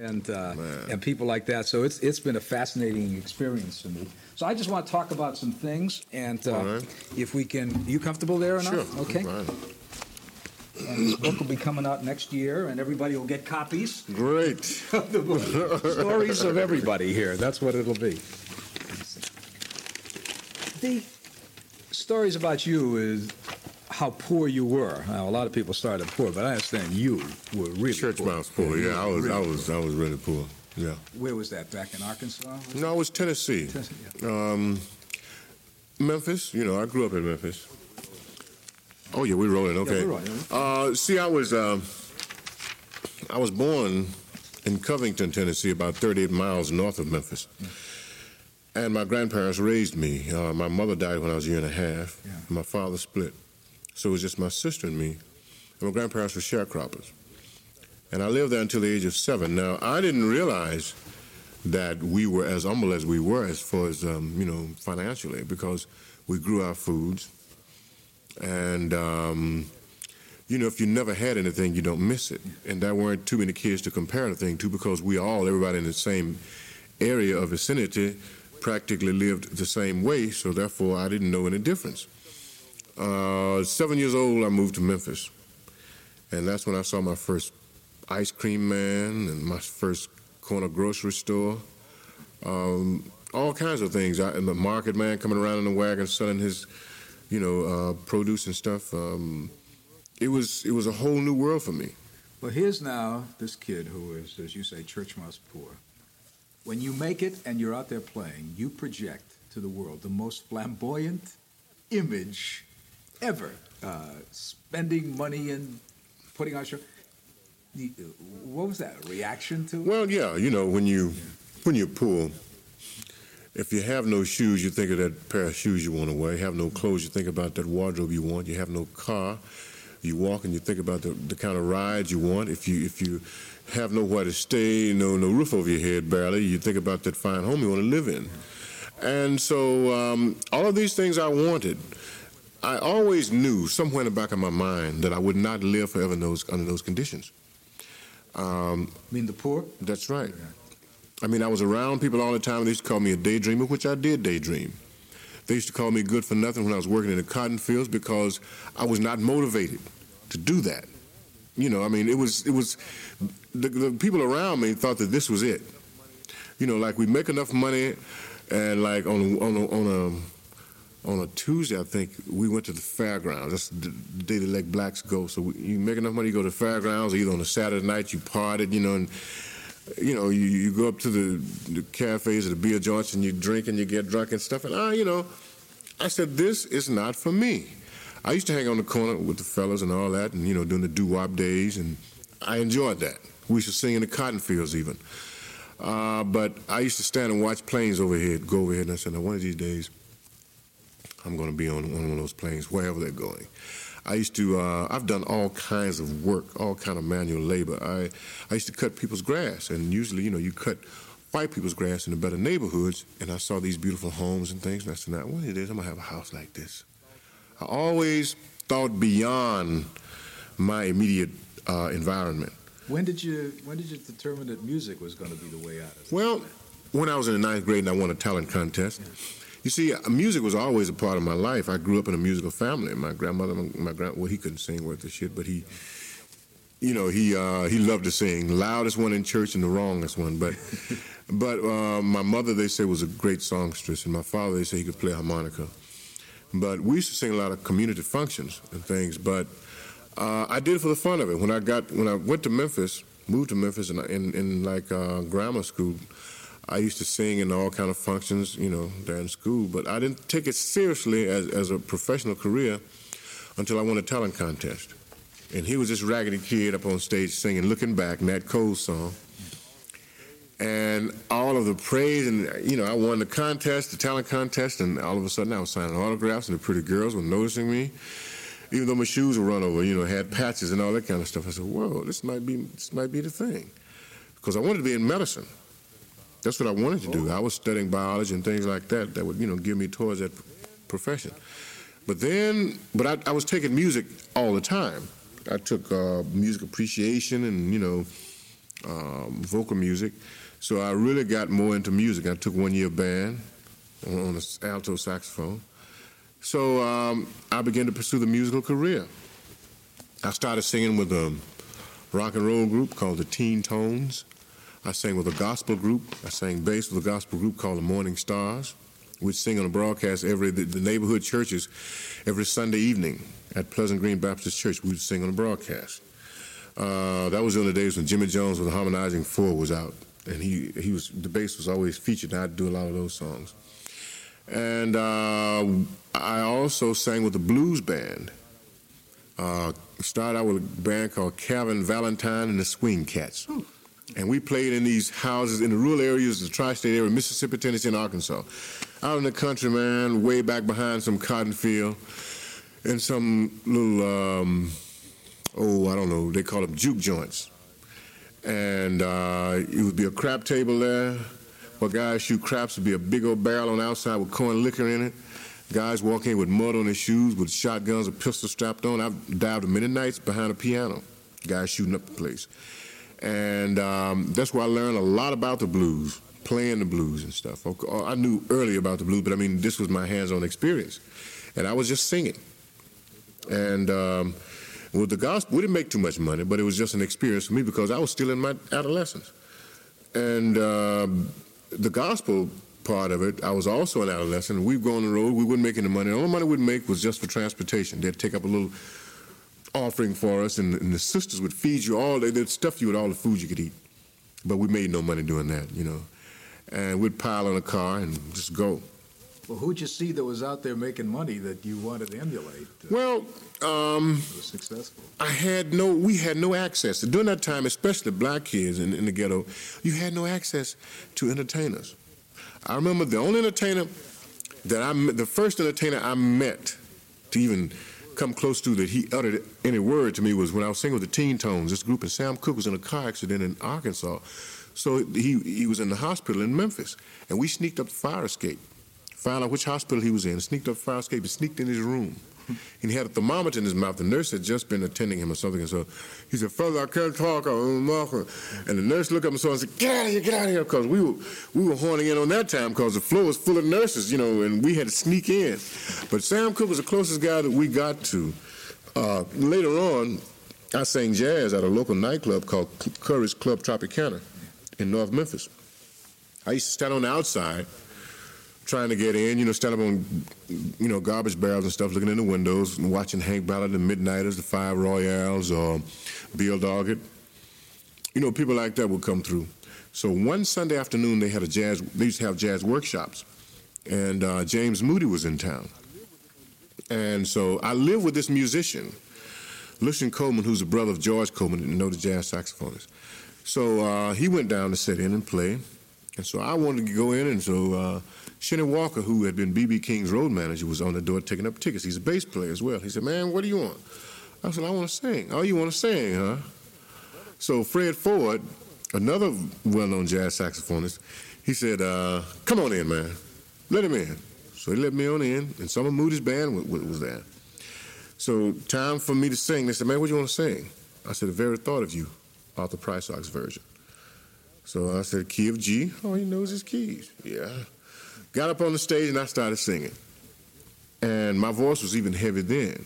and uh, and people like that. So it's it's been a fascinating experience for me. So I just want to talk about some things, and uh, right. if we can, you comfortable there or not? Sure. Okay. And this book will be coming out next year, and everybody will get copies Great. of the book. Stories of everybody here. That's what it'll be. The stories about you is how poor you were. Now, a lot of people started poor, but I understand you were really poor. Church poor. mouse poor. Yeah, I was. I Really was. I was really poor. Yeah. Where was that? Back in Arkansas? No, it was Tennessee. Tennessee, yeah. Um, Memphis. You know, I grew up in Memphis. Oh yeah, we're rolling. Okay. we're rolling. Uh, see, I was. Um, I was born in Covington, Tennessee, about 38 miles north of Memphis. And my grandparents raised me. Uh, my mother died when I was a year and a half. Yeah. My father split. So it was just my sister and me. And my grandparents were sharecroppers. And I lived there until the age of seven. Now, I didn't realize that we were as humble as we were as far as, um, you know, financially, because we grew our foods. And, um, you know, if you never had anything, you don't miss it. And there weren't too many kids to compare anything to because we all, everybody in the same area of vicinity, practically lived the same way. So therefore, I didn't know any difference. Uh, seven years old, I moved to Memphis. And that's when I saw my first ice cream man and my first corner grocery store. Um, all kinds of things. I, and the market man coming around in the wagon selling his, you know, uh, produce and stuff. Um, it was it was a whole new world for me. Well, here's now this kid who is, as you say, church mouse poor. When you make it and you're out there playing, you project to the world the most flamboyant image ever. Uh, spending money and putting on show. What was that? Reaction to it? Well, yeah, you know, when you when you're poor, if you have no shoes, you think of that pair of shoes you want to wear. You have no clothes, you think about that wardrobe you want. You have no car, you walk and you think about the, the kind of rides you want. If you if you have nowhere to stay, no no roof over your head barely, you think about that fine home you want to live in. And so um, all of these things I wanted. I always knew somewhere in the back of my mind that I would not live forever in those, under those conditions. Um, I mean, the poor? that's right. I mean, I was around people all the time. They used to call me a daydreamer, which I did daydream. They used to call me good for nothing when I was working in the cotton fields because I was not motivated to do that. You know, I mean, it was it was the, the people around me thought that this was it. You know, like we make enough money, and like on on a, on a on a Tuesday, I think we went to the fairgrounds. That's the the day they let blacks go. So we, you make enough money, you go to the fairgrounds. Either on a Saturday night, you partied, you know, and you know, you, you go up to the, the cafes or the beer joints and you drink and you get drunk and stuff. And I, you know, I said, this is not for me. I used to hang on the corner with the fellas and all that, and you know, doing the doo-wop days, and I enjoyed that. We used to sing in the cotton fields even. Uh, but I used to stand and watch planes overhead, go overhead, and I said, now one of these days, I'm going to be on one of those planes, wherever they're going. I used to, uh, I've done all kinds of work, all kind of manual labor. I, I used to cut people's grass, and usually, you know, you cut white people's grass in the better neighborhoods, and I saw these beautiful homes and things, and I said, now, one of these days, I'm going to have a house like this. I always thought beyond my immediate uh, environment. When did you When did you determine that music was going to be the way out? of it? Well, when I was in the ninth grade and I won a talent contest, you see, uh, music was always a part of my life. I grew up in a musical family. My grandmother, my, my grand, well, he couldn't sing worth a shit, but he, you know, he uh, he loved to sing. Loudest one in church and the wrongest one. But, but uh, my mother, they say, was a great songstress, and my father, they say, he could play harmonica. But we used to sing a lot of community functions and things. But uh, I did it for the fun of it. When I got when I went to Memphis, moved to Memphis, and in, in like uh, grammar school, I used to sing in all kind of functions, you know, during school. But I didn't take it seriously as as a professional career until I won a talent contest. And he was this raggedy kid up on stage singing "Looking Back," Nat Cole's song. And all of the praise, and you know, I won the contest, the talent contest, and all of a sudden I was signing autographs, and the pretty girls were noticing me even though my shoes were run over, you know, had patches and all that kind of stuff. I said, "Whoa, this might be this might be the thing," because I wanted to be in medicine. That's what I wanted to do. I was studying biology and things like that that would, you know, give me towards that profession. But then, but I, I was taking music all the time. I took uh, music appreciation and you know um, vocal music. So I really got more into music. I took one year band on, the alto saxophone. So um, I began to pursue the musical career. I started singing with a rock and roll group called the Teen Tones. I sang with a gospel group. I sang bass with a gospel group called the Morning Stars. We'd sing on a broadcast every the, the neighborhood churches every Sunday evening at Pleasant Green Baptist Church. We'd sing on a broadcast. Uh, that was in the days when Jimmy Jones with the Harmonizing Four was out, and he he was the bass was always featured. And I'd do a lot of those songs. And uh, I also sang with the blues band. Uh, started out with a band called Calvin Valentine and the Swing Cats. And we played in these houses in the rural areas the tri-state area, Mississippi, Tennessee, and Arkansas. Out in the country, man, way back behind some cotton field, in some little, um, oh, I don't know, they call them juke joints. And uh, it would be a crap table there, where guys shoot craps. Would be a big old barrel on the outside with corn liquor in it. Guys walk in with mud on their shoes, with shotguns or pistols strapped on. I've dived many nights behind a piano. Guys shooting up the place. And um, that's where I learned a lot about the blues, playing the blues and stuff. I knew early about the blues, but I mean, this was my hands on experience. And I was just singing. And um, with the gospel, we didn't make too much money, but it was just an experience for me because I was still in my adolescence. And uh, the gospel part of it, I was also an adolescent. We'd go on the road, we wouldn't make any money. The only money we'd make was just for transportation. They'd take up a little offering for us, and, and the sisters would feed you all, they'd stuff you with all the food you could eat. But we made no money doing that, you know. And we'd pile in a car and just go. Well, who'd you see that was out there making money that you wanted to emulate? Well, um, was successful. I had no, we had no access. During that time, especially black kids in, in the ghetto, you had no access to entertainers. I remember the only entertainer that I, the first entertainer I met to even come close to that he uttered any word to me was when I was singing with the Teen Tones. This group, and Sam Cooke was in a car accident in Arkansas. So he, he was in the hospital in Memphis, and we sneaked up the fire escape, found out which hospital he was in, sneaked up the fire escape, and sneaked in his room. And he had a thermometer in his mouth. The nurse had just been attending him or something, and so he said, "Father, I can't talk." I'm And the nurse looked up and saw and said, "Get out of here! Get out of here!" Because we were we were horning in on that time because the floor was full of nurses, you know, and we had to sneak in. But Sam Cooke was the closest guy that we got to. Uh, later on, I sang jazz at a local nightclub called Curry's Club Tropicana in North Memphis. I used to stand on the outside trying to get in, you know, stand up on, you know, garbage barrels and stuff, looking in the windows and watching Hank Ballard, the Midnighters, the Five Royales, or Bill Doggett. You know, people like that would come through. So one Sunday afternoon, they had a jazz, they used to have jazz workshops, and uh, James Moody was in town. And so I lived with this musician, Lucien Coleman, who's the brother of George Coleman, and know the jazz saxophonist. So uh, he went down to sit in and play. And so I wanted to go in, and so uh, Shenny Walker, who had been B.B. King's road manager, was on the door taking up tickets. He's a bass player as well. He said, Man, what do you want? I said, I want to sing. Oh, you want to sing, huh? So Fred Ford, another well known jazz saxophonist, he said, uh, Come on in, man. Let him in. So he let me on in, and some of Moody's band was, there. So time for me to sing. They said, Man, what do you want to sing? I said, The very thought of you, Arthur Prysock's version. So I said, key of G. Oh, he knows his keys. Yeah. Got up on the stage and I started singing. And my voice was even heavy then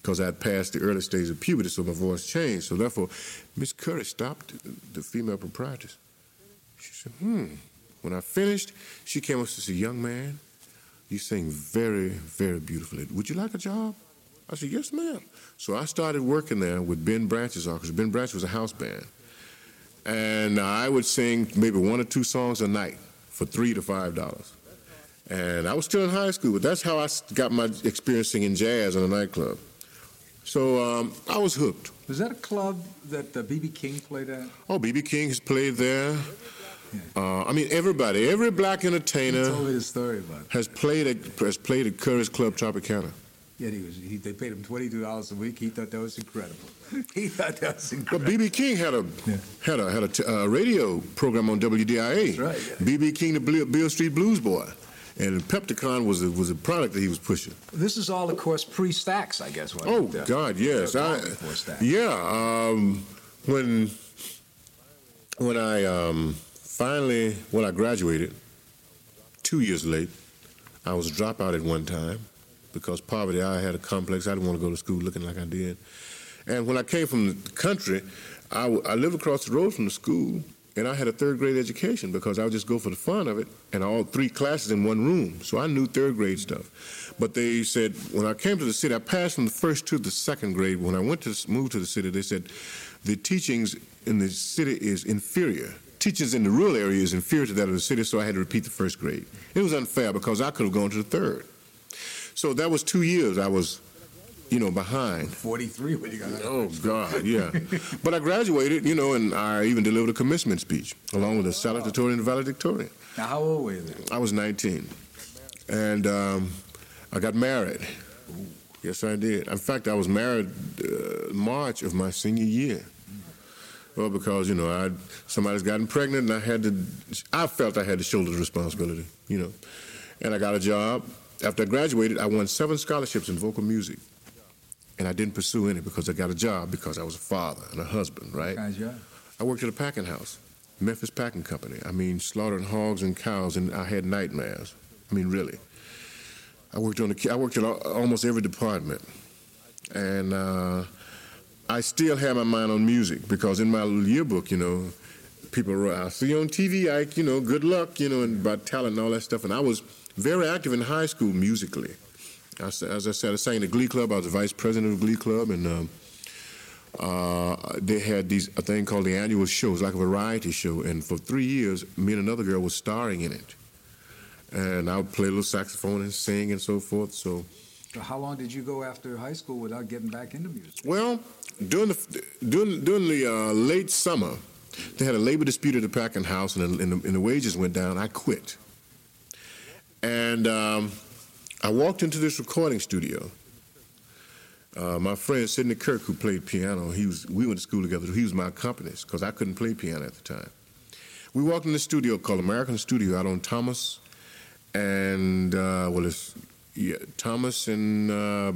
because I'd passed the early stages of puberty, so my voice changed. So therefore, Miss Curry stopped the female proprietress. She said, hmm. When I finished, she came up and said, young man, you sing very, very beautifully. Would you like a job? I said, yes, ma'am. So I started working there with Ben Branch's orchestra. Ben Branch was a house band and I would sing maybe one or two songs a night for three to five dollars. And I was still in high school, but that's how I got my experience singing jazz in a nightclub. So um, I was hooked. Was that a club that B.B. Uh, King played at? Oh, B.B. King has played there. Yeah. Uh, I mean, everybody, every black entertainer told me story about has played at has played at Curry's Club Tropicana. Yeah, he was. He, they paid him twenty two dollars a week. He thought that was incredible. he thought that was incredible. But BB King had a yeah. had a had a t- uh, radio program on WDIA. That's right. BB King, the Beale Street Blues Boy. And Pepticon was a, was a product that he was pushing. This is all, of course, pre-Stax, I guess. Oh God, yes. I, yeah, um, when when I um, finally, when I graduated, two years late, I was a dropout at one time because poverty. I had a complex. I didn't want to go to school looking like I did. And when I came from the country, I, I lived across the road from the school, and I had a third grade education because I would just go for the fun of it, and all three classes in one room. So I knew third grade stuff. But they said when I came to the city, I passed from the first to the second grade. When I went to move to the city, they said the teachings in the city is inferior. Teachers in the rural area is inferior to that of the city, so I had to repeat the first grade. It was unfair because I could have gone to the third. So that was two years I was, you know, behind. 43 when you got out. Oh, God, yeah. but I graduated, you know, and I even delivered a commencement speech along with a salutatorian and valedictorian. Now, how old were you then? I was 19. And um, I got married. Yes, I did. In fact, I was married uh, March of my senior year. Well, because you know, I somebody's gotten pregnant, and I had to. I felt I had to shoulder the responsibility, you know. And I got a job. After I graduated, I won seven scholarships in vocal music, and I didn't pursue any because I got a job because I was a father and a husband, right? Of job? I worked at a packing house, Memphis Packing Company. I mean, slaughtering hogs and cows, and I had nightmares. I mean, really. I worked on the. I worked in almost every department, and uh, I still have my mind on music because in my yearbook, you know, people wrote, "I see you on TV, Ike. You know, good luck. You know, and about talent and all that stuff." And I was very active in high school musically. I as I said, I sang in the Glee Club. I was the vice president of the Glee Club, and um, uh, they had these a thing called the annual show. It was like a variety show, and for three years, me and another girl was starring in it. And I would play a little saxophone and sing and so forth. So, how long did you go after high school without getting back into music? well, during the during during the uh, late summer, they had a labor dispute at the packing house, and the, and the, and the wages went down. I quit, and um, I walked into this recording studio. Uh, my friend Sidney Kirk, who played piano, he was we went to school together. He was my accompanist because I couldn't play piano at the time. We walked in the studio called American Studio out on Thomas and uh, well, it's yeah, Thomas and uh,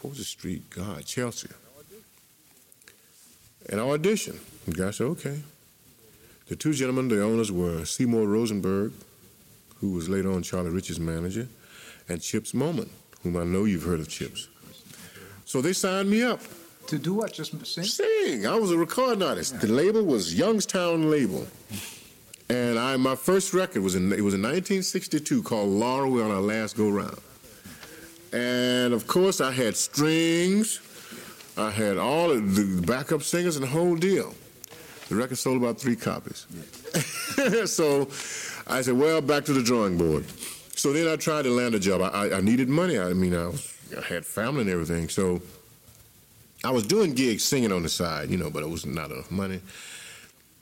what was the street? God, Chelsea. And I auditioned. The guy said, "Okay." The two gentlemen, the owners, were Seymour Rosenberg, who was later on Charlie Rich's manager, and Chips Moman, whom I know you've heard of Chips. So they signed me up. To do what? Just sing? Sing. I was a recording artist. The label was Youngstown Label. And I my first record was in it was in 1962 called Laura We're on Our Last Go Round. And of course I had strings, I had all of the backup singers and the whole deal. The record sold about three copies. so I said, well, back to the drawing board. So then I tried to land a job. I, I, I needed money. I mean, I, was, I had family and everything. So I was doing gigs, singing on the side, you know, but it was not enough money.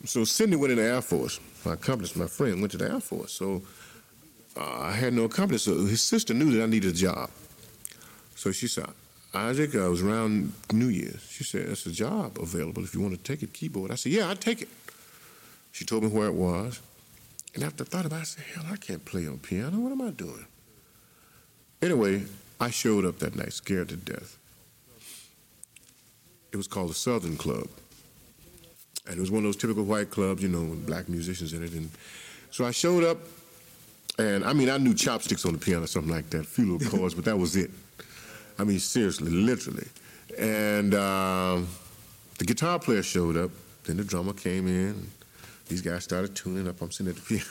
So Sidney went in the Air Force. My accomplice, my friend, went to the Air Force. So uh, I had no accomplice. So his sister knew that I needed a job. So she said, Isaac, I was around New Year's. She said, there's a job available if you want to take it, keyboard. I said, yeah, I'd take it. She told me where it was. And after I thought about it, I said, hell, I can't play on piano. What am I doing? Anyway, I showed up that night, scared to death. It was called the Southern Club. And it was one of those typical white clubs, you know, with black musicians in it. And so I showed up, and I mean, I knew chopsticks on the piano, something like that, a few little chords, but that was it. I mean, seriously, literally. And um, the guitar player showed up, then the drummer came in, these guys started tuning up. I'm sitting at the piano.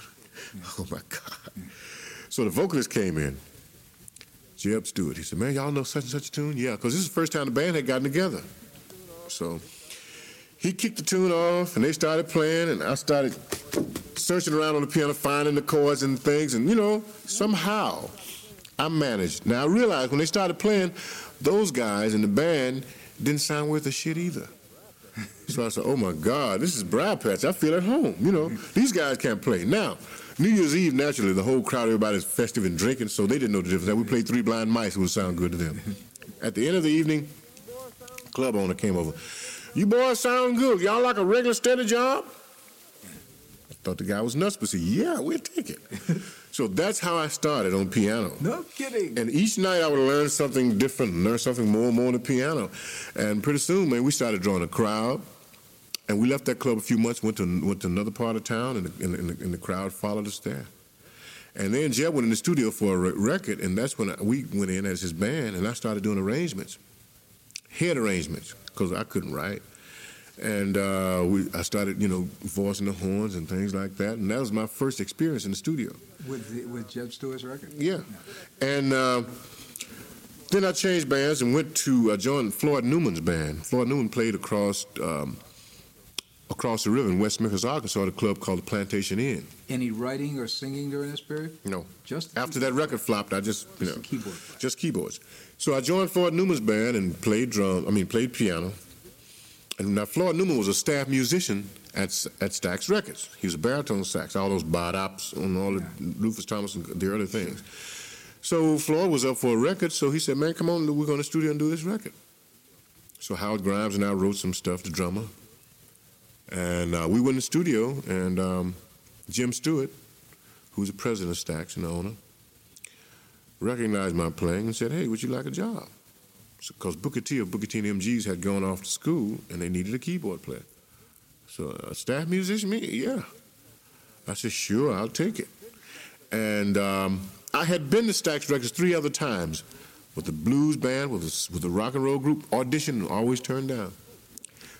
oh my God. So the vocalist came in, Jeb Stuart. He said, Man, y'all know such and such a tune? Yeah, because this is the first time the band had gotten together. So he kicked the tune off, and they started playing, and I started searching around on the piano, finding the chords and things, and you know, somehow I managed. Now I realized when they started playing, those guys in the band didn't sound worth a shit either. So I said, "Oh my God, this is Briar Patch. I feel at home. You know, these guys can't play now." New Year's Eve, naturally, the whole crowd, everybody's festive and drinking, so they didn't know the difference. We played Three Blind Mice, it would sound good to them. At the end of the evening, club owner came over. You boys sound good. Y'all like a regular steady job? I thought the guy was nuts, but said, yeah, we'll take it. so that's how I started on piano. No kidding. And each night I would learn something different, learn something more and more on the piano. And pretty soon, man, we started drawing a crowd. And we left that club a few months, went to went to another part of town, and the, and, the, and the crowd followed us there. And then Jeb went in the studio for a re- record, and that's when I, we went in as his band, and I started doing arrangements, head arrangements, because I couldn't write. And uh, we, I started, you know, voicing the horns and things like that, and that was my first experience in the studio. With the, with Jeb Stuart's record. Yeah, and uh, then I changed bands and went to uh, join Floyd Newman's band. Floyd Newman played across um, across the river in West Memphis, Arkansas, at a club called the Plantation Inn. Any writing or singing during this period? No. Just After that record flopped, I just you Just know keyboard. just keyboards. So I joined Floyd Newman's band and played drum. I mean, played piano. And now Floyd Newman was a staff musician at at Stax Records. He was a baritone sax, all those bodops and all the Rufus Thomas and the early things. So Floyd was up for a record, so he said, "Man, come on, we're going to the studio and do this record." So Howard Grimes and I wrote some stuff, the drummer, and uh, we went in the studio, and um, Jim Stewart, who's the president of Stax and the owner, recognized my playing and said, "Hey, would you like a job?" Because Booker T of Booker T and MGs had gone off to school and they needed a keyboard player. So a staff musician, me, yeah. I said, "Sure, I'll take it." And um, I had been to Stax Records three other times with the blues band, with the, with the rock and roll group, auditioned and always turned down.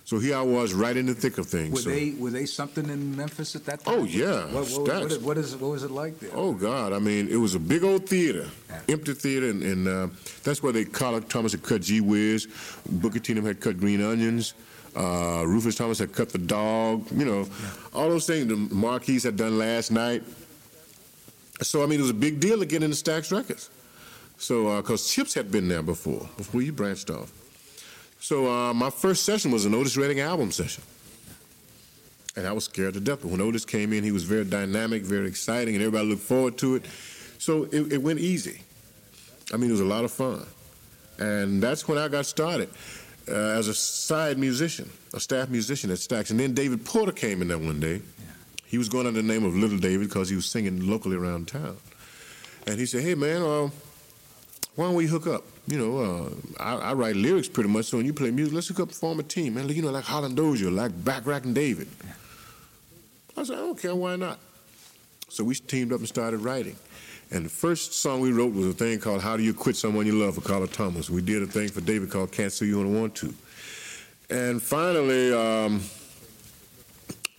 So here I was, right in the thick of things. Were So- they were they something in Memphis at that time? Oh, yeah, What, what, what, what, is, what was it like there? Oh God! I mean, it was a big old theater, Yeah. empty theater, and, and uh, that's where they Carla Thomas had cut Gee Whiz, Booker T had cut Green Onions, uh, Rufus Thomas had cut the Dog. You know, all those things. The Mar-Keys had done last night. So I mean, it was a big deal to get into Stax Records. So because Chips had been there before, before you branched off. So uh, my first session was an Otis Redding album session. And I was scared to death. But when Otis came in, he was very dynamic, very exciting, and everybody looked forward to it. So it, it went easy. I mean, it was a lot of fun. And that's when I got started uh, as a side musician, a staff musician at Stax. And then David Porter came in there one day. He was going under the name of Little David because he was singing locally around town. And he said, hey, man, uh, why don't we hook up? You know, uh, I, I write lyrics pretty much, so when you play music, let's hook up and form a team, man. You know, like Holland Dozier, like Bacharach and David. I said, I don't care, why not? So we teamed up and started writing. And the first song we wrote was a thing called How Do You Quit Someone You Love for Carla Thomas. We did a thing for David called Can't See You When I Want To. And finally, um,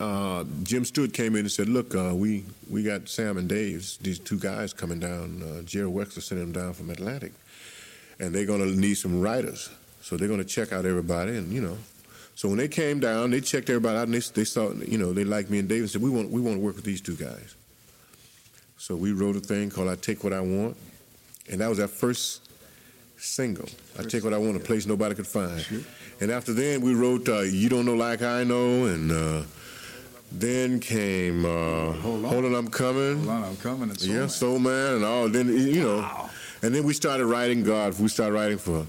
uh, Jim Stewart came in and said, "Look, uh, we we got Sam and Dave, these two guys coming down. Uh, Jerry Wexler sent them down from Atlantic, and they're going to need some writers. So they're going to check out everybody, and you know." So when they came down, they checked everybody out, and they, they saw, you know, they liked me and Dave and said, "We want we want to work with these two guys." So we wrote a thing called "I Take What I Want," and that was our first single. "I Take What I Want," a place nobody could find. And after then, we wrote uh, "You Don't Know Like I Know," and uh, then came uh, Hold On. "Hold On, I'm Coming." Hold on, I'm coming. And so yeah, on. Soul Man, and all. Then you know, Wow. and then we started writing God. We started writing for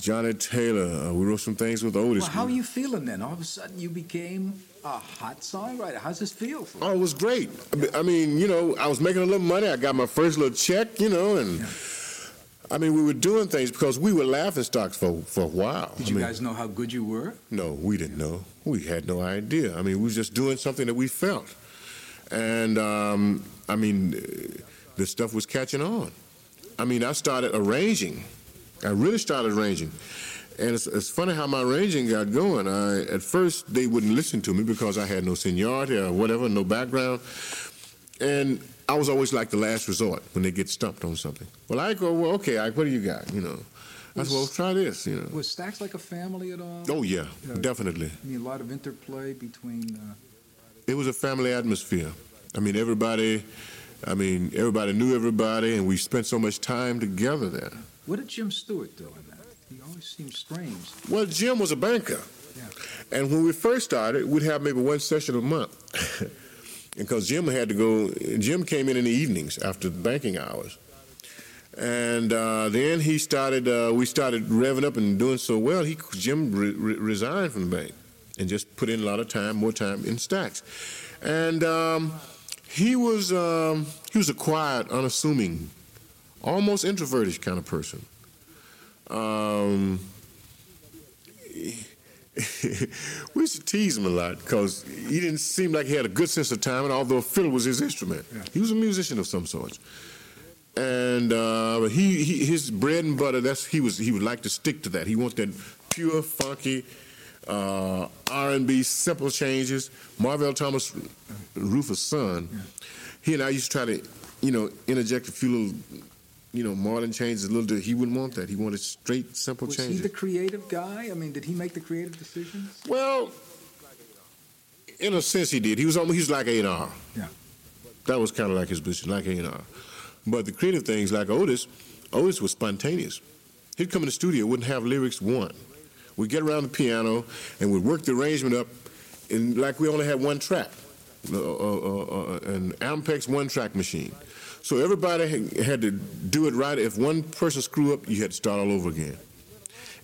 Johnnie Taylor. Uh, we wrote some things with Otis. Well, how are you feeling then? All of a sudden, you became a hot songwriter. How's this feel for you? Oh, it was great. I mean- I mean, you know, I was making a little money. I got my first little check, you know, and I mean, we were doing things because we were laughing stocks for for a while. Did I you mean, guys know how good you were? No, we didn't know. We had no idea. I mean, we were just doing something that we felt, and um, I mean, the stuff was catching on. I mean, I started arranging. I really started arranging. And it's, it's funny how my arranging got going. I, at first, they wouldn't listen to me because I had no seniority or whatever, no background. And I was always like the last resort when they get stumped on something. Well, I go, well, okay, Ike, what do you got? You know, I said, well, try this. You know. Was Stax like a family at all? Oh yeah, Yeah. definitely. I mean, a lot of interplay between. Uh, It was a family atmosphere. I mean, everybody. I mean, everybody knew everybody, and we spent so much time together there. what did Jim Stewart do in that? He always seemed strange. Well, Jim was a banker, Yeah. and when we first started, we'd have maybe one session a month. because Jim had to go. Jim came in in the evenings after the banking hours, and uh, then he started. Uh, we started revving up and doing so well. He Jim re- re- resigned from the bank and just put in a lot of time, more time in Stax, and um, he was um, he was a quiet, unassuming, almost introverted kind of person. Um, we used to tease him a lot because he didn't seem like he had a good sense of timing, although fiddle was his instrument. Yeah. He was a musician of some sort. And uh, he, he his bread and butter, that's he was he would like to stick to that. He wants that pure, funky, uh, R&B, simple changes. Marvell Thomas, Rufus' son, he and I used to try to, you know, interject a few little, you know, modern changes. A little. bit. He wouldn't want that. He wanted straight, simple Was changes. he the creative guy? I mean, did he make the creative decisions? Well, in a sense, he did. He was almost he was like A and R. Yeah. That was kind of like his position, like A and R. But the creative things, like Otis, Otis was spontaneous. He'd come in the studio, wouldn't have lyrics one. We'd get around the piano and we'd work the arrangement up, and like we only had one track, uh, uh, uh, uh, an Ampex one-track machine. So everybody had- to do it right. If one person screwed up, you had to start all over again.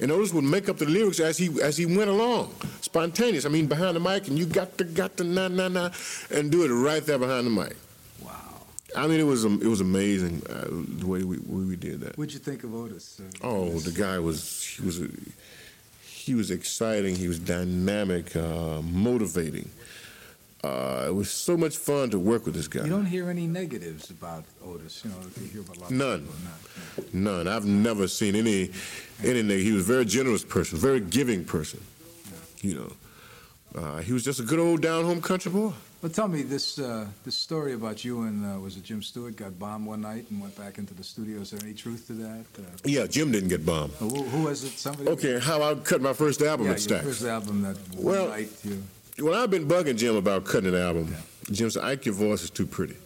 And Otis would make up the lyrics as he as he went along, spontaneous. I mean, behind the mic, and you got to got to na na na, and do it right there behind the mic. Wow. I mean, it was um, it was amazing uh, the way we way we did that. What'd you think of Otis? Uh, Oh, Otis? the guy was he was he was exciting. He was dynamic, uh, motivating. Uh, it was so much fun to work with this guy. You don't hear any negatives about Otis. You know, you hear about a lot None. None. None. I've never seen any any. neg- He was a very generous person, very giving person. You know, uh, he was just a good old down home country boy. Well, tell me this uh, this story about you and uh, was it Jim Stewart got bombed one night and went back into the studio. Is there any truth to that? Uh, Yeah, Jim didn't get bombed. who, who was it? Somebody? Okay, how I cut my first album Yeah, at Stax. first album that Well- night you. When I've been bugging Jim about cutting an album, Jim said, "Ike, your voice is too pretty."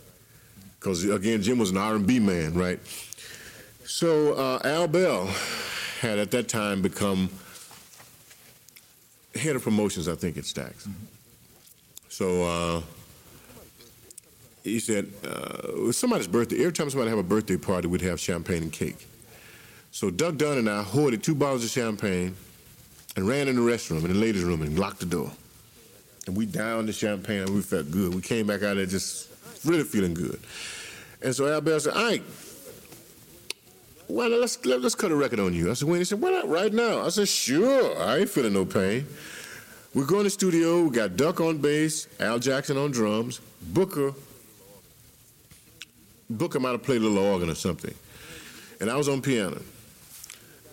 Because again, Jim was an R&B man, right? So uh, Al Bell had at that time become head of promotions, I think, at Stax. So uh, he said, uh, somebody's birthday. Every time somebody have a birthday party, we'd have champagne and cake. So Duck Dunn and I hoarded two bottles of champagne and ran in the restroom, in the ladies' room, and locked the door. And we downed the champagne, and we felt good. We came back out there just really feeling good. And so Al Bell said, Ike, not, let's, let, us cut a record on you. I said, when? He said, why not right now? I said, sure, I ain't feeling no pain. We go in the studio, we got Duck on bass, Al Jackson on drums, Booker, Booker might have played a little organ or something. And I was on piano.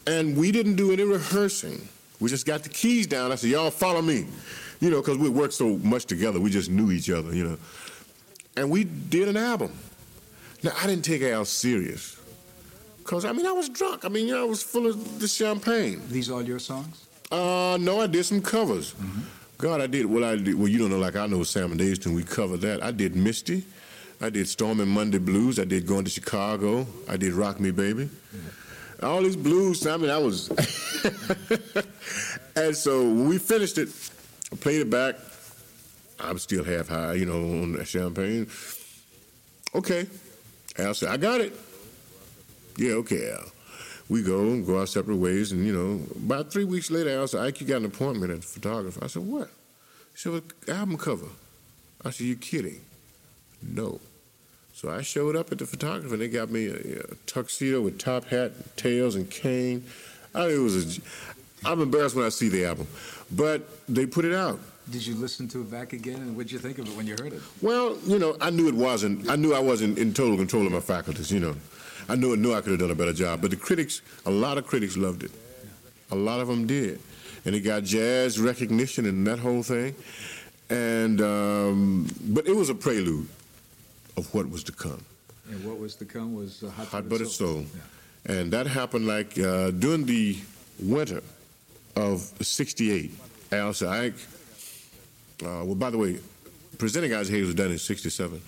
And we didn't do any rehearsing. We just got the keys down. I said, y'all follow me. You know, because we worked so much together. We just knew each other, you know. And we did an album. Now, I didn't take Al serious. Because, I mean, I was drunk. I mean, you know, I was full of the champagne. These all your songs? Uh, no, I did some covers. God, I did. Well, I did. Well, you don't know, like I know Sam and Dave's tune. We covered that. I did Misty. I did Stormy Monday Blues. I did Going to Chicago. I did Rock Me Baby. All these blues. I mean, I was. and so when we finished it, I played it back. I'm still half high, you know, on that champagne. Okay. Al said, I got it. Yeah, okay, Al. We go and go our separate ways, and you know, about three weeks later, Al said, Ike, you got an appointment at the photographer. I said, What? He said, well, album cover. I said, You kidding? No. So I showed up at the photographer, and they got me a, a tuxedo with top hat, tails, and cane. I, it was a, I'm embarrassed when I see the album, but they put it out. Did you listen to it back again, and what'd you think of it when you heard it? Well, you know, I knew it wasn't. I knew I wasn't in total control of my faculties. You know, I knew knew I could have done a better job. But the critics, a lot of critics loved it. A lot of them did, and it got jazz recognition and that whole thing. And um, but it was a prelude of what was to come. And what was to come was uh, Hot, Hot Buttered Soul. Yeah. And that happened like uh, during the winter of '68. Al said, Ike, uh, well, by the way, presenting Guys Hayes was done in '67,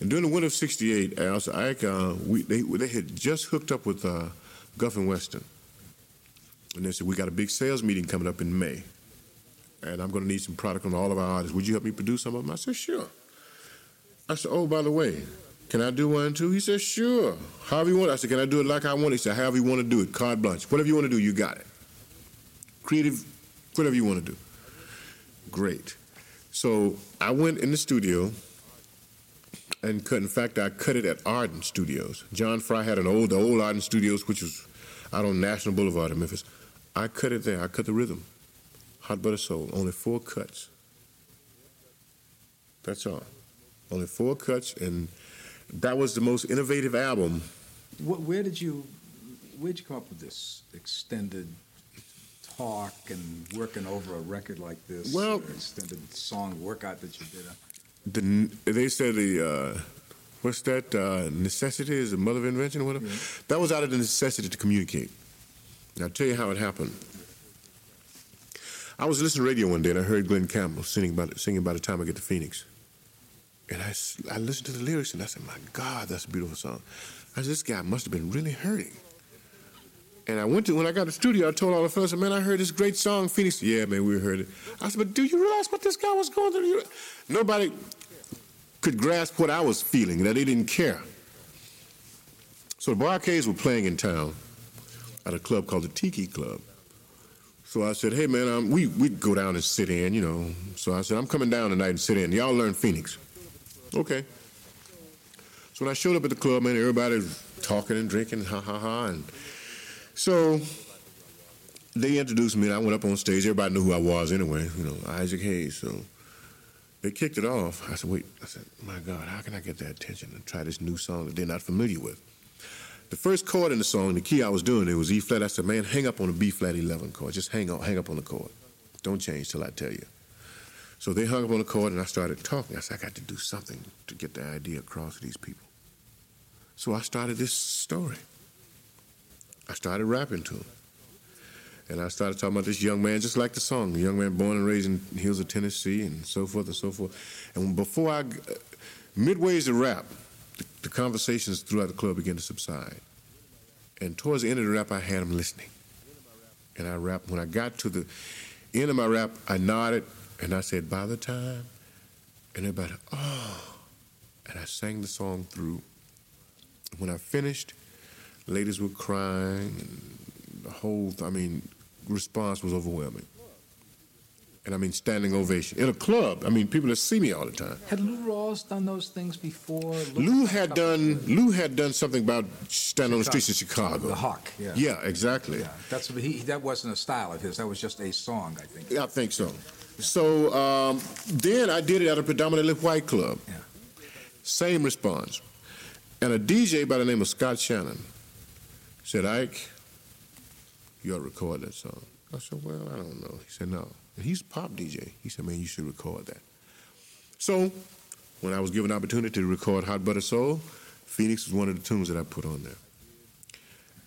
and during the winter of '68, Al said, Ike, uh, we they they had just hooked up with uh, Gulf and Western, and they said we got a big sales meeting coming up in May, and I'm going to need some product on all of our artists. Would you help me produce some of them? I said, sure. I said, oh, by the way, can I do one too? He said, sure. However you want. I said, can I do it like I want? He said, however you want to do it, carte blanche. Whatever you want to do, you got it. Creative, whatever you want to do. Great. So I went in the studio and cut. In fact, I cut it at Ardent Studios. John Fry had an old, the old Ardent Studios, which was out on National Boulevard in Memphis. I cut it there. I cut the rhythm. Hot Butter Soul, only four cuts. That's all. Only four cuts, and that was the most innovative album. Where did you, where'd you come up with this extended talk and working over a record like this? Well, extended song workout that you did. The, they said the uh, what's that? Uh, necessity is the mother of invention, or whatever. Yeah. That was out of the necessity to communicate. I'll tell you how it happened. I was listening to radio one day and I heard Glen Campbell singing about singing by the time I get to Phoenix. And I, I listened to the lyrics and I said, my God, that's a beautiful song. I said, this guy must have been really hurting. And I went to, when I got to the studio, I told all the fellas, man, I heard this great song, Phoenix. Yeah, man, we heard it. I said, but do you realize what this guy was going through? Nobody could grasp what I was feeling, that they didn't care. So the Bar-Kays were playing in town at a club called the Tiki Club. So I said, hey, man, um, we, we'd go down and sit in, you know. So I said, I'm coming down tonight and sit in. Y'all learn Phoenix. Okay. So when I showed up at the club, man, everybody was talking and drinking, ha ha ha. And so they introduced me, and I went up on stage. Everybody knew who I was anyway, you know, Isaac Hayes. So they kicked it off. I said, wait, I said, my God, how can I get their attention and try this new song that they're not familiar with? The first chord in the song, the key I was doing, it was E flat. I said, man, hang up on the B flat 11 chord. Just hang up, hang up on the chord. Don't change till I tell you. So they hung up on the chord, and I started talking. I said, I got to do something to get the idea across to these people. So I started this story. I started rapping to him. And I started talking about this young man, just like the song, a young man born and raised in hills of Tennessee and so forth and so forth. And before I, midways the rap, the, the conversations throughout the club began to subside. And towards the end of the rap, I had him listening. And I rapped. When I got to the end of my rap, I nodded and I said, by the time, and everybody, oh, and I sang the song through. When I finished, ladies were crying, and the whole, I mean, response was overwhelming. And I mean, standing ovation in a club. I mean, people that see me all the time. Had Lou Rawls done those things before? Lou had done. Lou had done something about standing on the streets of Chicago. The Hawk. Yeah. Yeah, exactly. Yeah, that's he. That wasn't a style of his. That was just a song, I think. Yeah, I think so. So um, then I did it at a predominantly white club. Yeah. Same response. And a DJ by the name of Scott Shannon said, Ike, you ought to record that song. I said, well, I don't know. He said, no. And he's a pop DJ. He said, man, you should record that. So when I was given an opportunity to record Hot Butter Soul, Phoenix was one of the tunes that I put on there.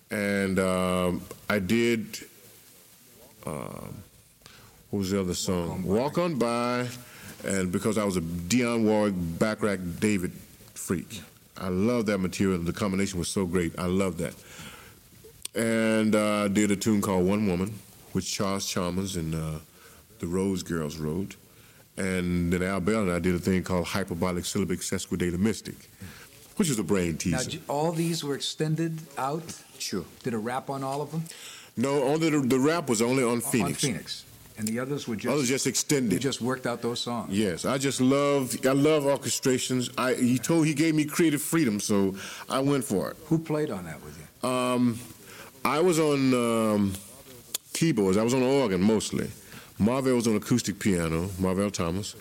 And um, I did um, what was the other song? Walk on by. Walk on by. And because I was a Dionne Warwick, Bacharach David freak. I love that material. The combination was so great. I love that. And I uh, did a tune called One Woman, which Charles Chalmers and uh, the Rhodes Girls wrote. And then Al Bell and I did a thing called Hyperbolic Syllabic Sesquidator Mystic, which was a brain teaser. Now, all these were extended out? Sure. Did a rap on all of them? No, only the, the rap was only on Phoenix. On Phoenix and the others were just others just extended. You just worked out those songs. Yes, I just love I love orchestrations. I he told he gave me creative freedom, so I went for it. Who played on that with you? Um, I was on um, keyboards. I was on organ mostly. Marvell was on acoustic piano. Marvell Thomas.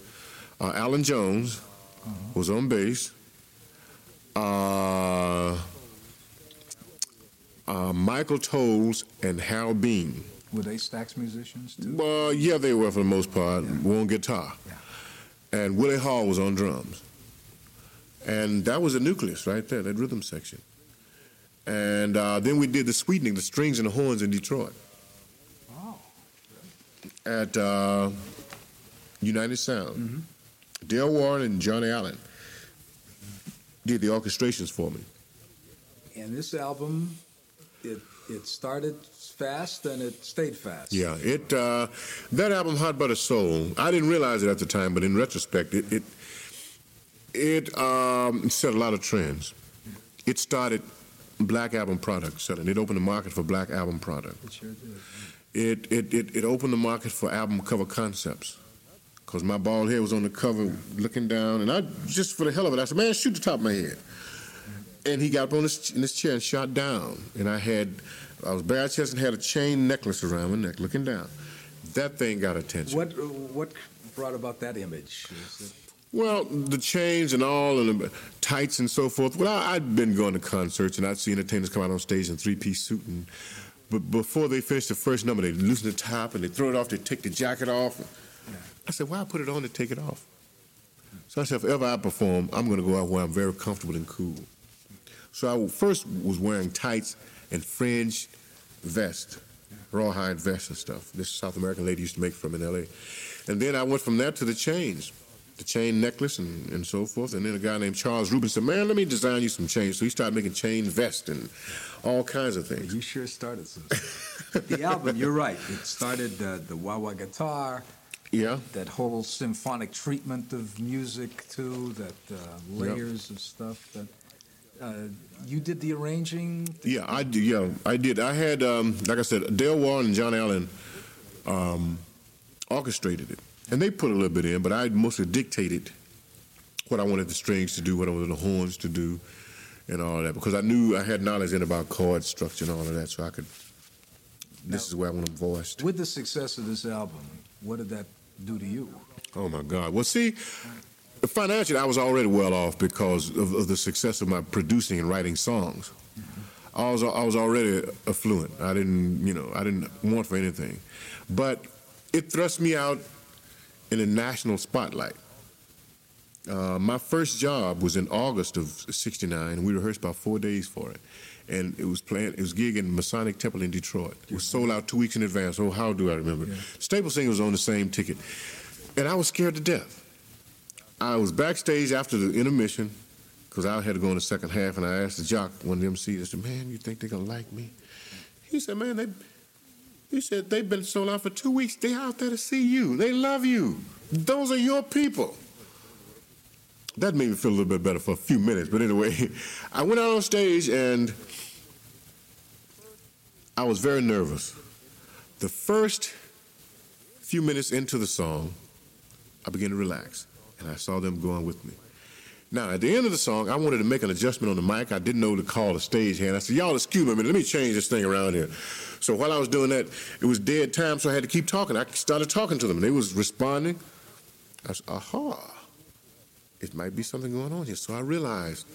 Uh, Alan Jones was on bass. Uh, uh, Michael Toles and Hal Bean were they Stax musicians too? Well, yeah, they were for the most part. Yeah. On guitar, yeah. and Willie Hall was on drums, and that was the nucleus right there, that rhythm section. And uh, then we did the sweetening, the strings and the horns in Detroit. Oh. At uh, United Sound. Mm-hmm. Dale Warren and Johnny Allen did the orchestrations for me. And this album, it it started fast and it stayed fast. Yeah, it uh, that album Hot Butter Soul. I didn't realize it at the time, but in retrospect, it it, it um, set a lot of trends. It started black album product selling. It opened the market for black album product. It sure did. It it it, it opened the market for album cover concepts. Cause my bald head was on the cover, looking down, and I just for the hell of it, I said, "Man, shoot the top of my head." And he got up on his, in his chair and shot down, and I had I was bare chested and had a chain necklace around my neck, looking down. that thing got attention. What what brought about that image? Well, the chains and all, and the tights and so forth. Well, I, had been going to concerts, and I'd see entertainers come out on stage in three-piece suit, and but before they finish the first number, they loosen the top and they throw it off. They take the jacket off. I said, "Why put it on to take it off?" So I said, if ever I perform, I'm going to go out where I'm very comfortable and cool. So I first was wearing tights and fringe vest, rawhide vest and stuff. This South American lady used to make from in L.A. And then I went from that to the chains, the chain necklace and, and so forth. And then a guy named Charles Rubin said, man, let me design you some chains. So he started making chain vests and all kinds of things. You sure started some The album, you're right. It started uh, the wah wah guitar. Yeah. That whole symphonic treatment of music, too, that uh, layers yep. of stuff. That uh, you did the arranging. Yeah, I did. Yeah, I did. I had, um, like I said, Dale Warren and John Allen um, orchestrated it. And they put a little bit in, but I mostly dictated what I wanted the strings to do, what I wanted the horns to do, and all that, because I knew I had knowledge in about chord structure and all of that, so I could. This now, is where I want them voiced. With the success of this album, what did that do to you? Oh my God! Well, see, financially, I was already well off because of, of the success of my producing and writing songs. Mm-hmm. I was I was already affluent. I didn't, you know, I didn't want for anything, but it thrust me out in a national spotlight. Uh, my first job was in August of '69. We rehearsed about four days for it, and it was playing. It was gig in Masonic Temple in Detroit. It was sold out two weeks in advance. Oh, how do I remember? Yeah. Staple Singers was on the same ticket, and I was scared to death. I was backstage after the intermission because I had to go in the second half, and I asked the jock, one of them, MCs, I said, "Man, you think they're gonna like me?" He said, "Man, they." He said, they've been sold out for two weeks. They're out there to see you. They love you. Those are your people. That made me feel a little bit better for a few minutes. But anyway, I went out on stage and I was very nervous. The first few minutes into the song, I began to relax and I saw them going with me. Now, at the end of the song, I wanted to make an adjustment on the mic. I didn't know to call the stagehand. I said, Y'all, excuse me a minute, let me change this thing around here. So while I was doing that, it was dead time, so I had to keep talking. I started talking to them, and they was responding. I said, aha, it might be something going on here. So I realized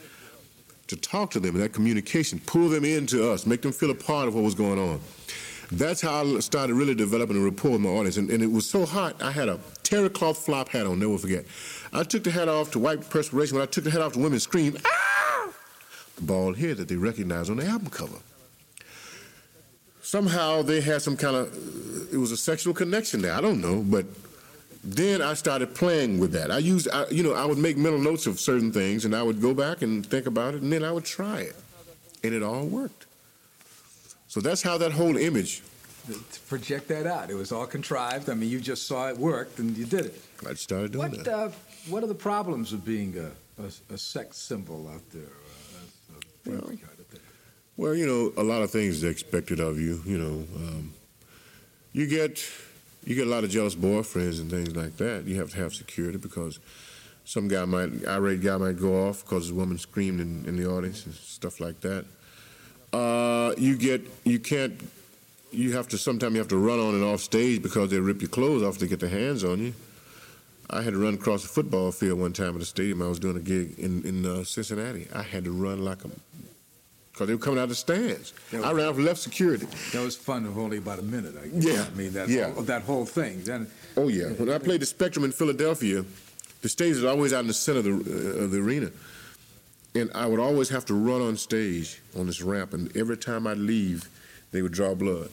to talk to them in that communication, pull them into us, make them feel a part of what was going on. That's how I started really developing a rapport with my audience. And, and it was so hot, I had a terry cloth flop hat on, never forget. I took the hat off to wipe perspiration. When I took the hat off, the women screamed, ah! The bald head that they recognized on the album cover. Somehow they had some kind of, it was a sexual connection there. I don't know, but then I started playing with that. I used, I, you know, I would make mental notes of certain things, and I would go back and think about it, and then I would try it, and it all worked. So that's how that whole image. To project that out, it was all contrived. I mean, you just saw it worked, and you did it. I started doing what, that. Uh, what are the problems of being a, a, a sex symbol out there? Uh, well, well, you know, a lot of things are expected of you. You know, um, you get you get a lot of jealous boyfriends and things like that. You have to have security because some guy might irate guy might go off because a woman screamed in, in the audience and stuff like that. Uh, you get you can't you have to sometimes you have to run on and off stage because they rip your clothes off to get their hands on you. I had to run across the football field one time at the stadium. I was doing a gig in in uh, Cincinnati. I had to run like a because they were coming out of the stands. Was, I ran off left security. That was fun of only about a minute. I yeah, I mean that yeah. whole, that whole thing. Then, oh yeah, when I played the Spectrum in Philadelphia, the stage was always out in the center of the, uh, of the arena, and I would always have to run on stage on this ramp, and every time I'd leave, they would draw blood.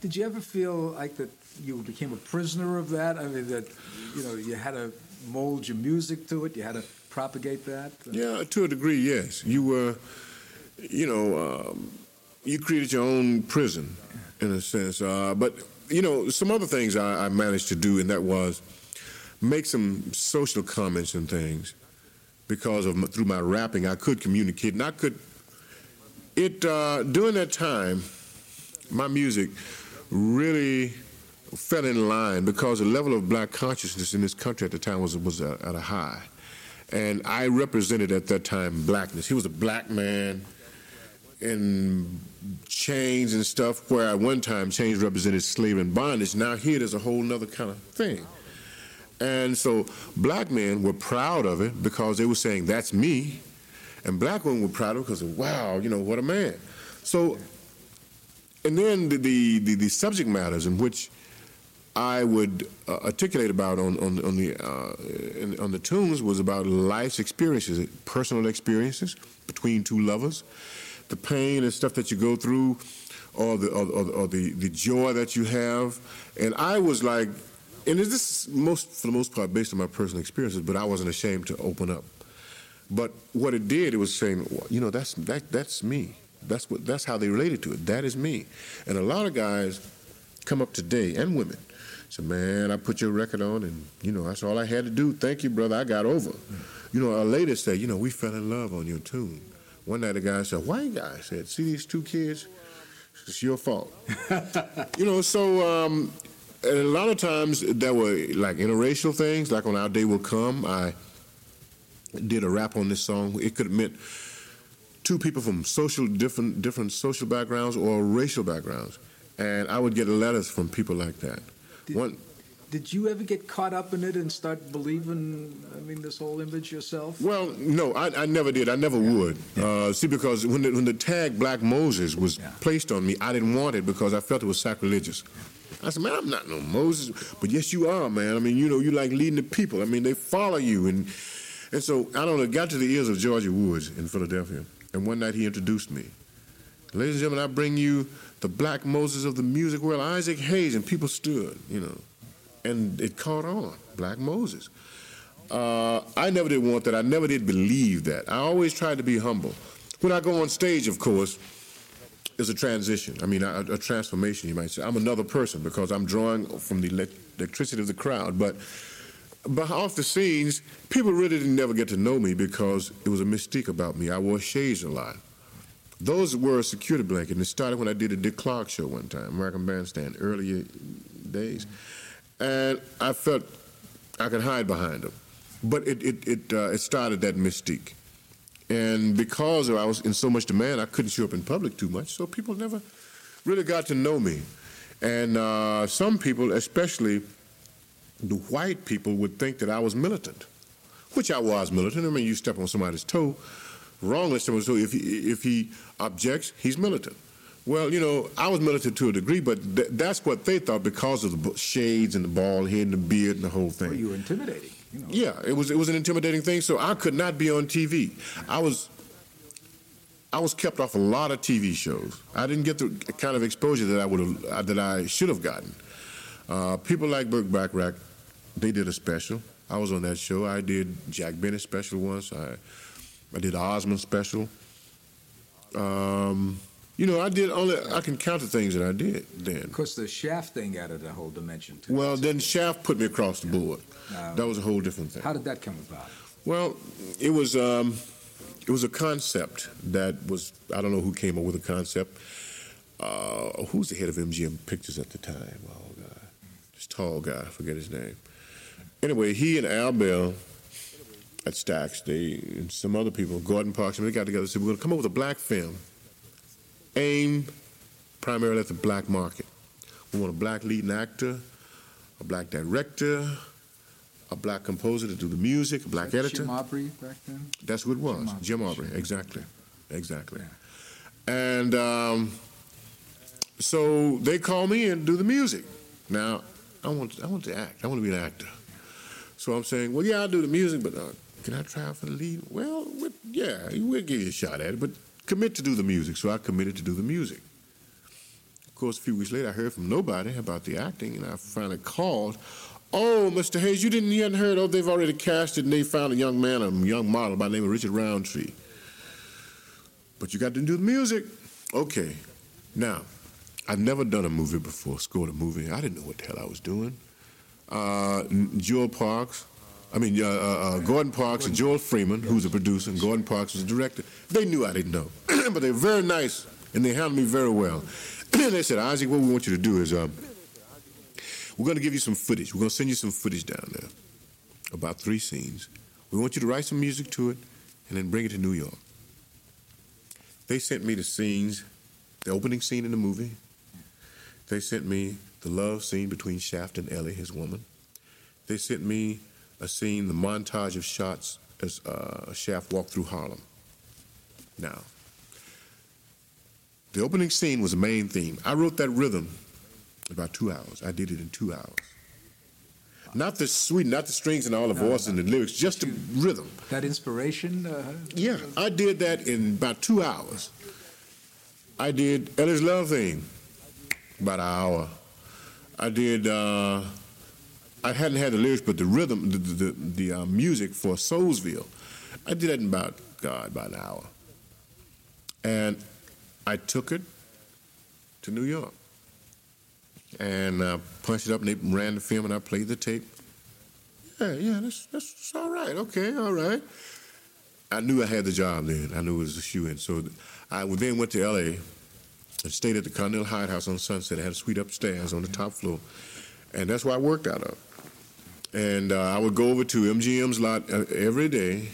Did you ever feel like that you became a prisoner of that? I mean that you know you had to mold your music to it. You had to propagate that. Yeah, to a degree, yes. You were you know, um, you created your own prison in a sense. Uh, but you know, some other things I, I, managed to do, and that was make some social comments and things because of through my rapping, I could communicate, and I could. It uh, during that time, my music really fell in line because the level of black consciousness in this country at the time was was at a high, and I represented at that time blackness. He was a black man in chains and stuff, where at one time chains represented slavery and bondage. Now here there's a whole other kind of thing. And so black men were proud of it because they were saying, that's me. And black women were proud of it because, wow, you know, what a man. So, and then the, the, the, the subject matters in which I would uh, articulate about on, on, on the, uh, in, on the tunes was about life's experiences, personal experiences between two lovers, the pain and stuff that you go through, or the, or, or, or the, the joy that you have. And I was like, and this is most for the most part based on my personal experiences, but I wasn't ashamed to open up. But what it did, it was saying, you know, that's that that's me. That's what that's how they related to it. That is me. And a lot of guys come up today and women say, man, I put your record on, and you know that's all I had to do. Thank you, brother. I got over. You know, a lady said, you know, we fell in love on your tune. One night, a guy said, white guy said, see these two kids. It's your fault. you know, so um, and a lot of times there were like interracial things. Like on Our Day Will Come, I did a rap on this song. It could have meant two people from social different different social backgrounds or racial backgrounds, and I would get letters from people like that. Did, One. Did you ever get caught up in it and start believing? I mean, this whole image yourself? Well, no, I, I never did. I never yeah. would. Yeah. Uh, see, because when the, when the tag Black Moses was yeah. placed on me, I didn't want it because I felt it was sacrilegious. I said, man, I'm not no Moses, but yes, you are, man. I mean, you know, you like leading the people. I mean, they follow you, and and so I don't know. Got to the ears of Georgie Woods in Philadelphia, and one night he introduced me. Ladies and gentlemen, I bring you the Black Moses of the music world, Isaac Hayes, and people stood, you know, and it caught on, Black Moses. Uh, I never did want that. I never did believe that. I always tried to be humble. When I go on stage, of course is a transition. I mean, a, a, transformation, you might say. I'm another person because I'm drawing from the electricity of the crowd. But, but off the scenes, people really didn't never get to know me because it was a mystique about me. I wore shades a lot. Those were a security blanket. And it started when I did a Dick Clark show one time, American Bandstand, earlier days. And I felt I could hide behind them. But it, it, it, uh, it started that mystique. And because I was in so much demand, I couldn't show up in public too much, so people never really got to know me. And uh, some people, especially the white people, would think that I was militant, which I was militant. I mean, you step on somebody's toe, wrongly step on toe. If he, if he objects, he's militant. Well, you know, I was militant to a degree, but th- that's what they thought because of the shades and the bald head and the beard and the whole thing. Well, you were intimidating. You know. Yeah, it was it was an intimidating thing. So I could not be on TV. I was I was kept off a lot of TV shows. I didn't get the kind of exposure that I would have uh, that I should have gotten. Uh, people like Burt Bacharach, they did a special. I was on that show. I did Jack Benny special once. I I did Osmond special. Um, you know, I did only I can count the things that I did then. Of course, the Shaft thing added a whole dimension to well, it. Well, then Shaft put me across the board. that was a whole different thing. How did that come about? Well, it was um, it was a concept that was I don't know who came up with the concept. Uh, who's the head of MGM Pictures at the time? Oh God, this tall guy, I forget his name. Anyway, he and Al Bell at Stax, they and some other people, Gordon Parks, they got together and said, we're going to come up with a black film aimed primarily at the black market. We want a black leading actor, a black director, a black composer to do the music, a black editor. Jim Aubrey back then? That's who it was. Jim Aubrey, Jim Aubrey exactly. Exactly. Yeah. And um, so they call me and do the music. Now, I want, I want to act. I want to be an actor. So I'm saying, well, yeah, I'll do the music, but uh, can I try for the lead? Well, yeah, we'll give you a shot at it, but commit to do the music. So I committed to do the music. Of course, a few weeks later, I heard from nobody about the acting, and I finally called. Oh, Mr. Hayes, you didn't hadn't heard? Oh, they've already casted, and they found a young man, a young model by the name of Richard Roundtree. But you got to do the music. Okay. Now, I've never done a movie before, scored a movie. I didn't know what the hell I was doing. Uh, Joel Parks, I mean, uh, uh, Gordon Parks and Joel Freeman, who's a producer, and Gordon Parks was a director. They knew I didn't know, but they were very nice and they handled me very well. And they said, Isaac, what we want you to do is um, we're going to give you some footage. We're going to send you some footage down there, about three scenes. We want you to write some music to it and then bring it to New York. They sent me the scenes, the opening scene in the movie. They sent me the love scene between Shaft and Ellie, his woman. They sent me a scene, the montage of shots as uh, Shaft walked through Harlem. Now, the opening scene was the main theme. I wrote that rhythm about two hours. I did it in two hours. Not the sweet, not the strings and all the no, voice no. and the lyrics, just the rhythm. That inspiration? Uh, yeah, I did that in about two hours. I did Ellie's Love Theme, about an hour. I did, uh, I hadn't had the lyrics, but the rhythm, the, the, the uh, music for Soulsville, I did that in about, God, about an hour. And I took it to New York and uh, punched it up, and they ran the film, and I played the tape. Yeah, yeah, that's, that's, all right. Okay, all right. I knew I had the job then. I knew it was a shoe in. So I then went to L.A. and stayed at the Continental Hyatt House on Sunset. I had a suite upstairs on the top floor, and that's where I worked out of. And uh, I would go over to MGM's lot uh, every day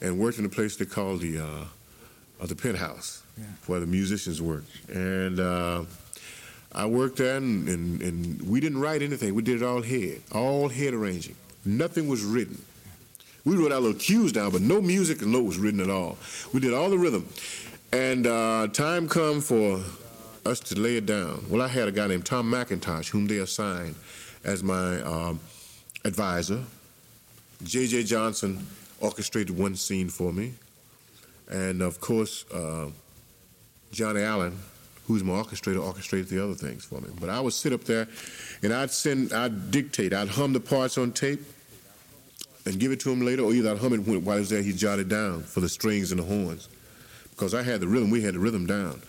and work in a place they call the uh, the penthouse yeah. where the musicians work. And uh, I worked there, and, and, and, we didn't write anything. We did it all head, all head arranging. Nothing was written. We wrote our little cues down, but no music and no was written at all. We did all the rhythm. And uh, time come for us to lay it down. Well, I had a guy named Tom McIntosh, whom they assigned as my um, advisor. J.J. Johnson orchestrated one scene for me. And of course, uh, Johnny Allen, who's my orchestrator, orchestrated the other things for me. But I would sit up there and I'd send, I'd dictate, I'd hum the parts on tape and give it to him later, or either I'd hum it while he was there, he'd jot it down for the strings and the horns. Because I had the rhythm, we had the rhythm down.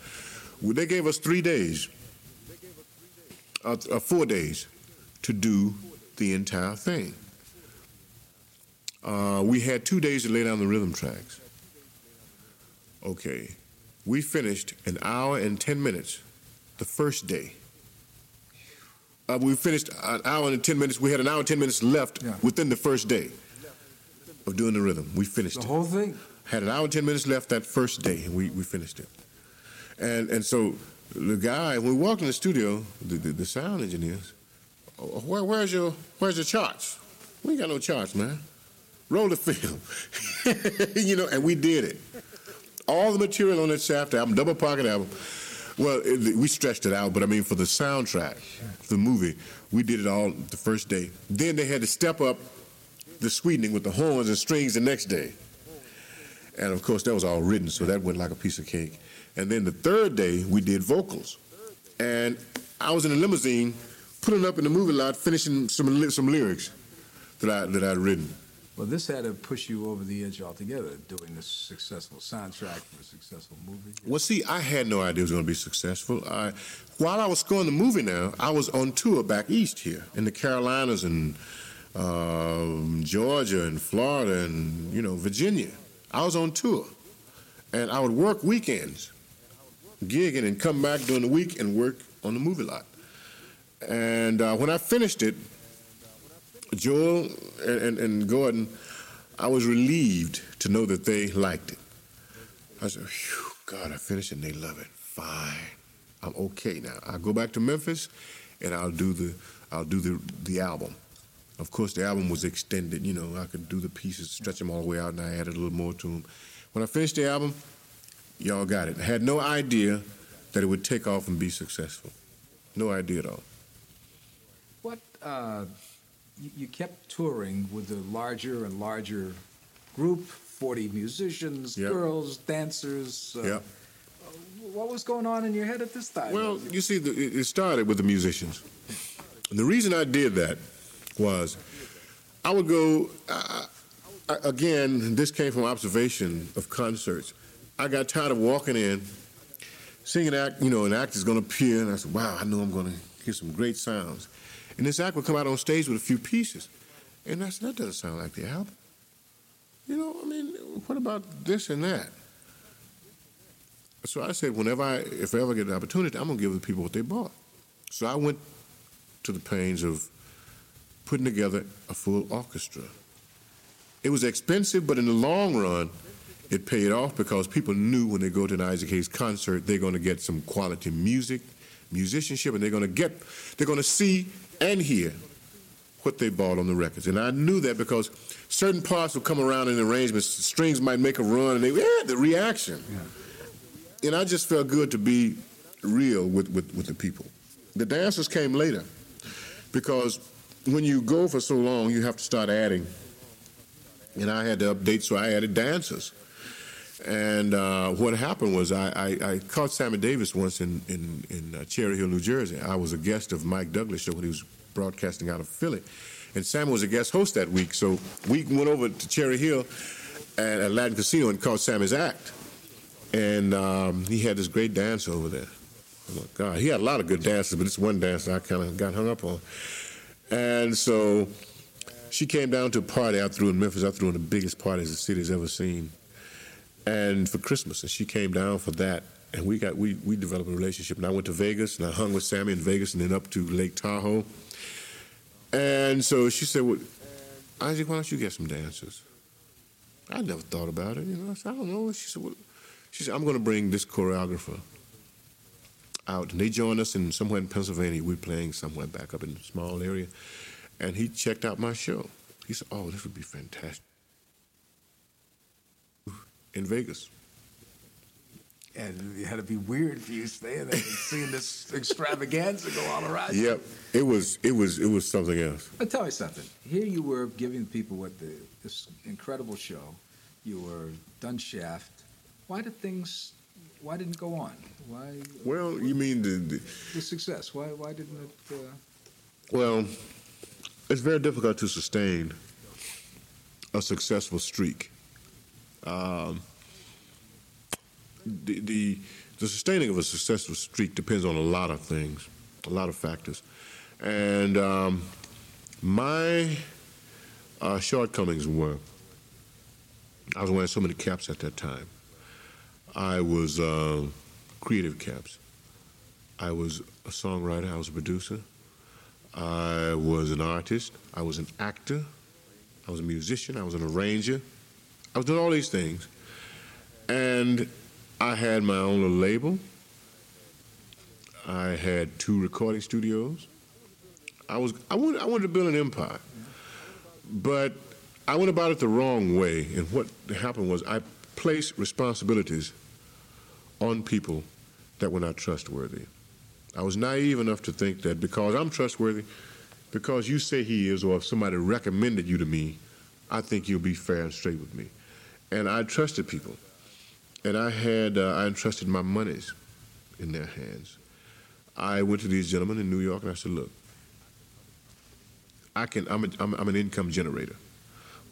They gave us three days, uh, uh, four days to do the entire thing. Uh, we had two days to lay down the rhythm tracks. Okay, we finished an hour and 10 minutes the first day. Uh, we finished an hour and 10 minutes. We had an hour and 10 minutes left yeah. within the first day of doing the rhythm. We finished the it. whole thing? Had an hour and 10 minutes left that first day, and we, we finished it. And, and so the guy, when we walked in the studio, the, the, the sound engineers, Where, where's your where's your charts? We ain't got no charts, man. Roll the film. you know, and we did it all the material on that Shaft album, double pocket album. Well, it, we stretched it out, but I mean, for the soundtrack, the movie, we did it all the first day. Then they had to step up the sweetening with the horns and strings the next day. And of course, that was all written, so that went like a piece of cake. And then the third day, we did vocals. And I was in a limousine, putting up in the movie lot, finishing some some lyrics that I that I'd written. Well, this had to push you over the edge altogether, doing this successful soundtrack for a successful movie. Well, see, I had no idea it was going to be successful. I, while I was scoring the movie now, I was on tour back east here in the Carolinas and uh, Georgia and Florida and, you know, Virginia. I was on tour. And I would work weekends, gigging, and come back during the week and work on the movie lot. And uh, when I finished it, Joel and, and, and, Gordon, I was relieved to know that they liked it. I said, God, I finished it and they love it. Fine. I'm okay now. I'll go back to Memphis and I'll do the I'll do the the album. Of course, the album was extended. You know, I could do the pieces, stretch them all the way out, and I added a little more to them. When I finished the album, y'all got it. I had no idea that it would take off and be successful. No idea at all. Uh, you kept touring with a larger and larger group 40 musicians, yep. girls, dancers. Uh, yep. What was going on in your head at this time? Well, you see, the, it started with the musicians. And the reason I did that was I would go, uh, again, this came from observation of concerts. I got tired of walking in, seeing an act, you know, an act is going to appear, and I said, wow, I know I'm going to hear some great sounds. And this act would come out on stage with a few pieces. And that doesn't sound like the album. You know, I mean, what about this and that? So I said, whenever I, if I ever get an opportunity, I'm gonna give the people what they bought. So I went to the pains of putting together a full orchestra. It was expensive, but in the long run, it paid off because people knew when they go to an Isaac Hayes concert, they're going to get some quality music, musicianship, and they're going to get, they're going to see and hear what they bought on the records. And I knew that because certain parts would come around in the arrangements, strings might make a run, and they, yeah, the reaction. Yeah. And I just felt good to be real with, with, with the people. The dancers came later because when you go for so long, you have to start adding. And I had to update, so I added dancers. And uh, what happened was I, I, I, caught Sammy Davis once in, in, in uh, Cherry Hill, New Jersey. I was a guest of Mike Douglas show when he was broadcasting out of Philly. And Sammy was a guest host that week. So we went over to Cherry Hill at Latin Casino and caught Sammy's act. And um, he had this great dance over there. Oh my God, he had a lot of good dances, but this one dance I kind of got hung up on. And so she came down to a party I threw in Memphis. I threw in the biggest parties the city's ever seen. And for Christmas, and she came down for that. And we got we we developed a relationship. And I went to Vegas and I hung with Sammy in Vegas and then up to Lake Tahoe. And so she said, well, Isaac, why don't you get some dancers? I never thought about it. You know, I said, I don't know. She said, well, she said, I'm going to bring this choreographer out. And they joined us in somewhere in Pennsylvania. We are playing somewhere back up in a small area. And he checked out my show. He said, oh, this would be fantastic. In Vegas. And it had to be weird for you staying there and seeing this extravaganza go all around. Yep, it was it was it was something else. But tell me something. Here you were giving people what the this incredible show. You were done Shaft. Why did things? Why didn't it go on? Why? Well, you mean the the, the success? Why why didn't it? Uh... Well, it's very difficult to sustain a successful streak. Um, the, the, the sustaining of a successful streak depends on a lot of things, a lot of factors, and um, my uh, shortcomings were I was wearing so many caps at that time. I was uh, creative caps. I was a songwriter. I was a producer. I was an artist. I was an actor. I was a musician. I was an arranger. I was doing all these things. And I had my own little label. I had two recording studios. I was I wanted I wanted to build an empire, but I went about it the wrong way. And what happened was I placed responsibilities on people that were not trustworthy. I was naive enough to think that because I'm trustworthy, because you say he is, or if somebody recommended you to me, I think you'll be fair and straight with me. And I trusted people and I had uh, I entrusted my monies in their hands. I went to these gentlemen in New York and I said, "Look, I can. I'm, a, I'm, I'm an income generator,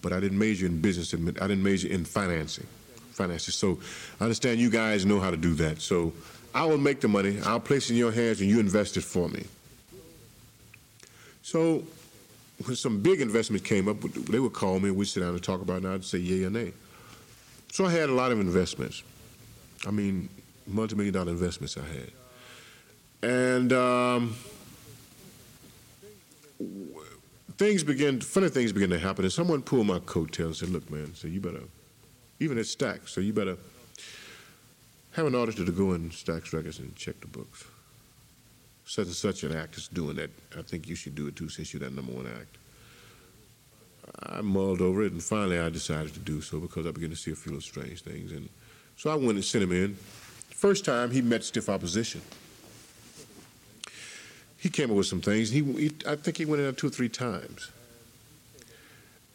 but I didn't major in business. I didn't major in financing, finances. So I understand you guys know how to do that. So I will make the money. I'll place it in your hands, and you invest it for me." So when some big investment came up, they would call me and we'd sit down and talk about it, and I'd say yay or nay. So I had a lot of investments. I mean, multi-million dollar investments I had. And um, things began, funny things began to happen. And someone pulled my coattail and said, look, man, so you better, even at Stax, so you better have an auditor to go in Stax Records and check the books. Such and such an act is doing that. I think you should do it too since you're that number one act. I mulled over it, and finally I decided to do so because I began to see a few of strange things. And so I went and sent him in. First time he met stiff opposition. He came up with some things. He, he I think he went in two or three times.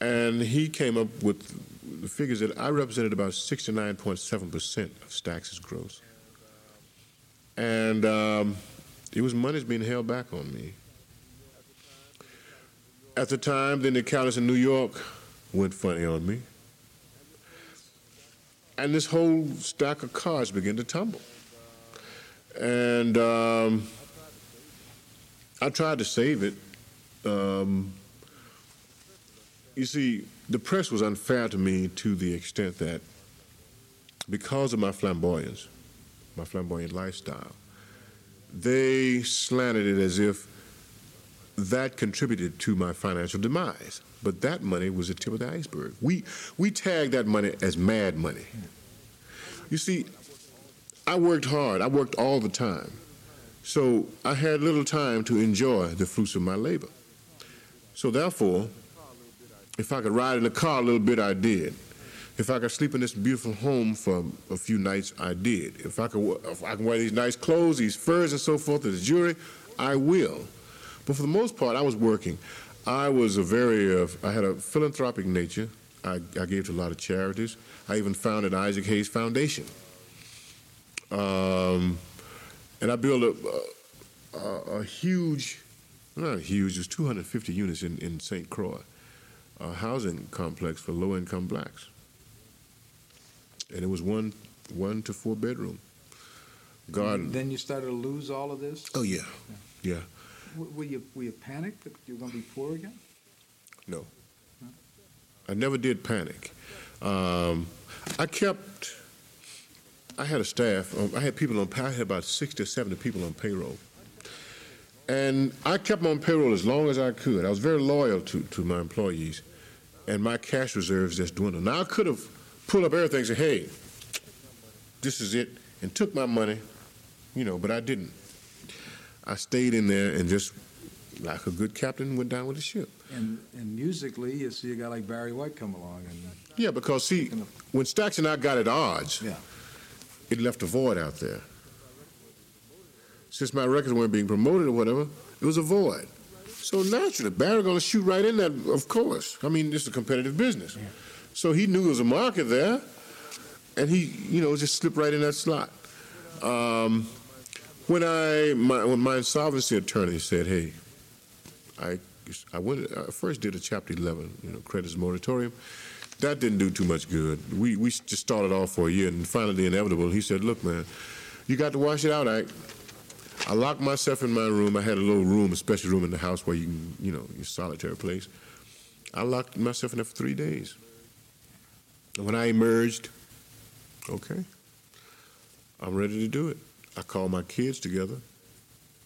And he came up with the figures that I represented about 69.7% of Stax's gross. And um, it was money's being held back on me. At the time, then the accountants in New York went funny on me. And this whole stack of cards began to tumble. And um, I tried to save it. Um, you see, the press was unfair to me to the extent that because of my flamboyance, my flamboyant lifestyle, they slanted it as if that contributed to my financial demise. But that money was the tip of the iceberg. We we tagged that money as mad money. You see, I worked hard. I worked all the time. So I had little time to enjoy the fruits of my labor. So therefore, if I could ride in the car a little bit, I did. If I could sleep in this beautiful home for a few nights, I did. If I could, if I can wear these nice clothes, these furs and so forth, as jewelry, I will. But for the most part, I was working. I was a very, uh, I had a philanthropic nature. I, I, gave to a lot of charities. I even founded Isaac Hayes Foundation. Um, and I built a, a, a, huge, not huge, there's 250 units in, in St. Croix, a housing complex for low income blacks. And it was one, one to four bedroom. Garden. Then you started to lose all of this? Oh, yeah. Yeah. yeah. Were you, were you panicked that you were going to be poor again? No. Huh? I never did panic. Um, I kept I had a staff. Um, I had people on. I had about sixty or seventy people on payroll, and I kept them on payroll as long as I could. I was very loyal to to my employees, and my cash reserves just dwindled. Now I could have pulled up everything and said, "Hey, this is it," and took my money, you know, but I didn't. I stayed in there and just, like a good captain, went down with the ship. And, and musically, you see a guy like Barry White come along and. Yeah, because see, when Stax and I got at odds. Yeah it left a void out there. Since my records weren't being promoted or whatever, it was a void. So naturally, Barry going to shoot right in that, of course. I mean, it's a competitive business. Yeah. So he knew there was a market there, and he, you know, just slipped right in that slot. Um, when I, my, when my insolvency attorney said, "Hey, I, I went, I first did a Chapter 11, you know, creditors moratorium." that didn't do too much good. We we just started off for a year, and finally the inevitable. He said, "Look, man, you got to wash it out." I I locked myself in my room. I had a little room, a special room in the house where you can, you know, your solitary place. I locked myself in there for three days. And when I emerged, okay, I'm ready to do it. I called my kids together.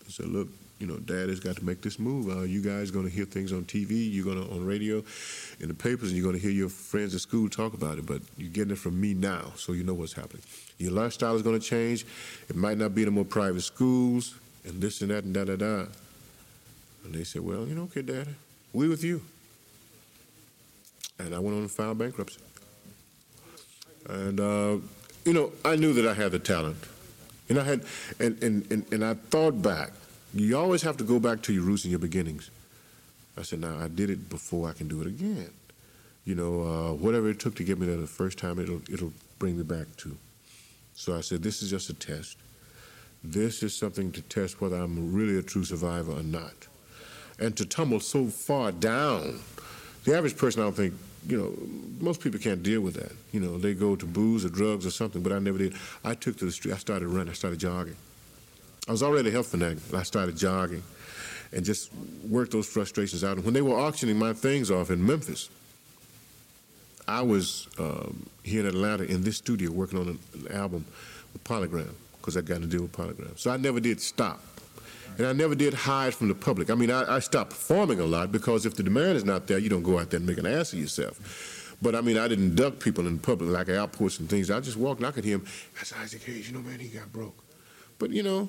I said, "Look, you know, dad has got to make this move. Uh, you guys going to hear things on TV, you're going to on radio, in the papers, and you're going to hear your friends at school talk about it. But you're getting it from me now, so you know what's happening. Your lifestyle is going to change. It might not be in more private schools, and this and that and da da da. And they said, well, you know, okay, Daddy, we with you. And I went on and filed bankruptcy. And uh, you know, I knew that I had the talent. And I had, and, and, and, and I thought back you always have to go back to your roots and your beginnings. I said, now I did it before I can do it again. You know, uh, whatever it took to get me there the first time, it'll it'll bring me back to. So I said, this is just a test. This is something to test whether I'm really a true survivor or not. And to tumble so far down, the average person, I don't think, you know, most people can't deal with that. You know, they go to booze or drugs or something, but I never did. I took to the street. I started running. I started jogging. I was already a health fanatic. I started jogging and just worked those frustrations out. And when they were auctioning my things off in Memphis, I was um, here in Atlanta in this studio working on an album with Polygram because I got to deal with Polygram. So I never did stop. And I never did hide from the public. I mean, I, I stopped performing a lot because if the demand is not there, you don't go out there and make an ass of yourself. But I mean, I didn't duck people in public like outposts and things. I just walked and I could hear him. That's Isaac Hayes. You know, man, he got broke. But you know,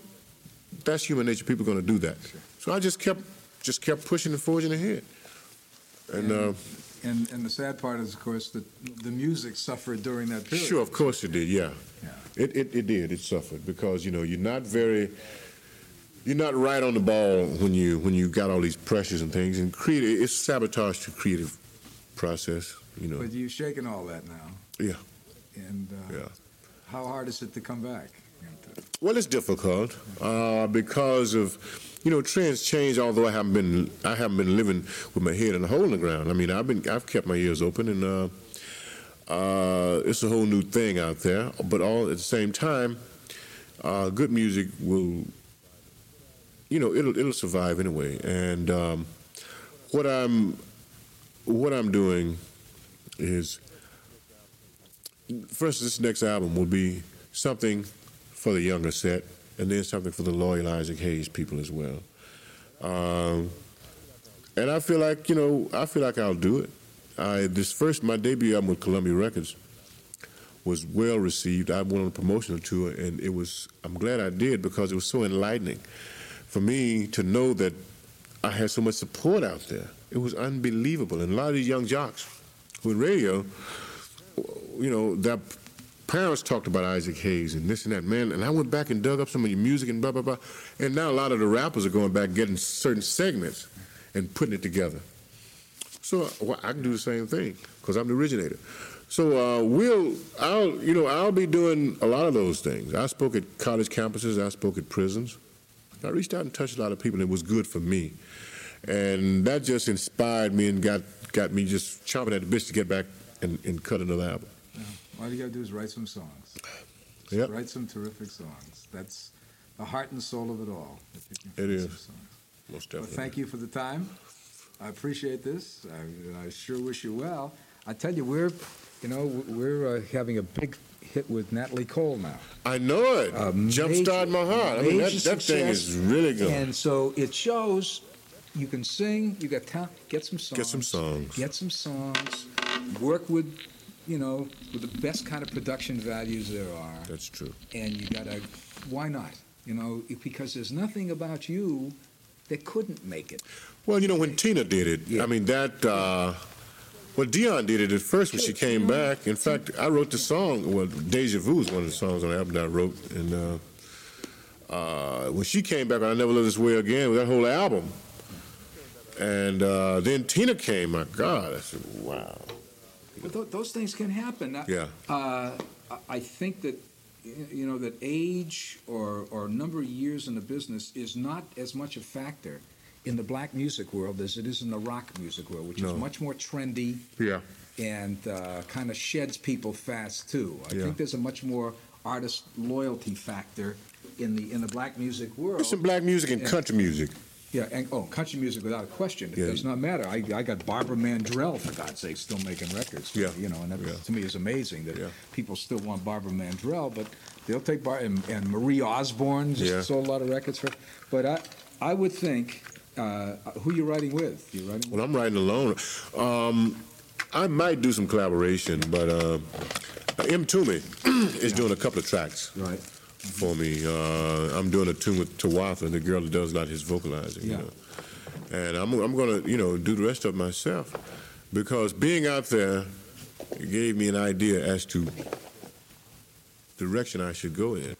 that's human nature. People are going to do that. So I just kept just kept pushing and forging ahead. And, and, uh, and, and the sad part is, of course, that the music suffered during that period. Sure, of course it did. Yeah, yeah. It, it it did. It suffered because you know you're not very you're not right on the ball when you when you got all these pressures and things and creative it's sabotage to creative process you know but you're shaking all that now yeah and uh, yeah how hard is it to come back well, it's difficult uh, because of you know trends change. Although I haven't been I haven't been living with my head in a hole in the ground. I mean, I've been I've kept my ears open, and uh, uh, it's a whole new thing out there. But all at the same time, uh, good music will you know it'll it'll survive anyway. And um, what I'm what I'm doing is first this next album will be something for the younger set, and then something for the loyal Isaac Hayes people as well. Um, and I feel like you know, I feel like I'll do it. I, this first my debut album with Columbia Records was well received. I went on a promotional tour, and it was. I'm glad I did because it was so enlightening for me to know that I had so much support out there. It was unbelievable, and a lot of these young jocks with radio, you know, their parents talked about Isaac Hayes and this and that. Man, and I went back and dug up some of your music and blah blah blah. And now a lot of the rappers are going back getting certain segments and putting it together. So well, I can do the same thing because I'm the originator. So uh, we'll, I'll, you know, I'll be doing a lot of those things. I spoke at college campuses. I spoke at prisons. I reached out and touched a lot of people, and it was good for me. And that just inspired me and got got me just chomping at the bit to get back and, and cut another album. All you gotta do is write some songs. Yep. Write some terrific songs. That's the heart and soul of it all. if you can It is. Most Well, definitely. thank you for the time. I appreciate this. I, I sure wish you well. I tell you, we're, you know, we're uh, having a big hit with Natalie Cole now. I know it. Jumpstart my heart. I mean, that, that thing is really good. And so it shows you can sing, you got talent, get some songs. Get some songs. Get some songs. Work with, you know, with the best kind of production values there are. That's true. And you gotta, why not? You know, because there's nothing about you that couldn't make it. Well, you know, when Tina did it, Yeah. I mean, that, uh, well, Dionne did it at first when she came back. In fact, I wrote the song, well, Deja Vu is one of the songs on the album that I wrote. And uh, uh, when she came back, I Never Live This Way Again, with that whole album. And uh, then Tina came, my God, I said, wow. But tho- those things can happen. I- Yeah. Uh, I- I think that, you know, that age or, or number of years in the business is not as much a factor in the black music world as it is in the rock music world, which No. is much more trendy Yeah. and uh, kind of sheds people fast too. I Yeah. think there's a much more artist loyalty factor in the in the black music world. There's some black music and Yeah. country music. Yeah, and oh, country music without a question. It Yeah. does not matter. I, I got Barbara Mandrell for God's sake still making records. Yeah. you know, and that Yeah. to me is amazing that Yeah. people still want Barbara Mandrell, but they'll take Bar and, and Marie Osmond just Yeah. sold a lot of records for. But I I would think uh, who you writing with? You writing? Well, I'm writing alone. Um, I might do some collaboration, but uh, Mtume is doing a couple of tracks. right. for me. Uh, I'm doing a tune with Tawatha, the girl that does a lot of his vocalizing. Yeah. You know? And I'm, I'm going to, you know, do the rest of it myself because being out there gave me an idea as to direction I should go in.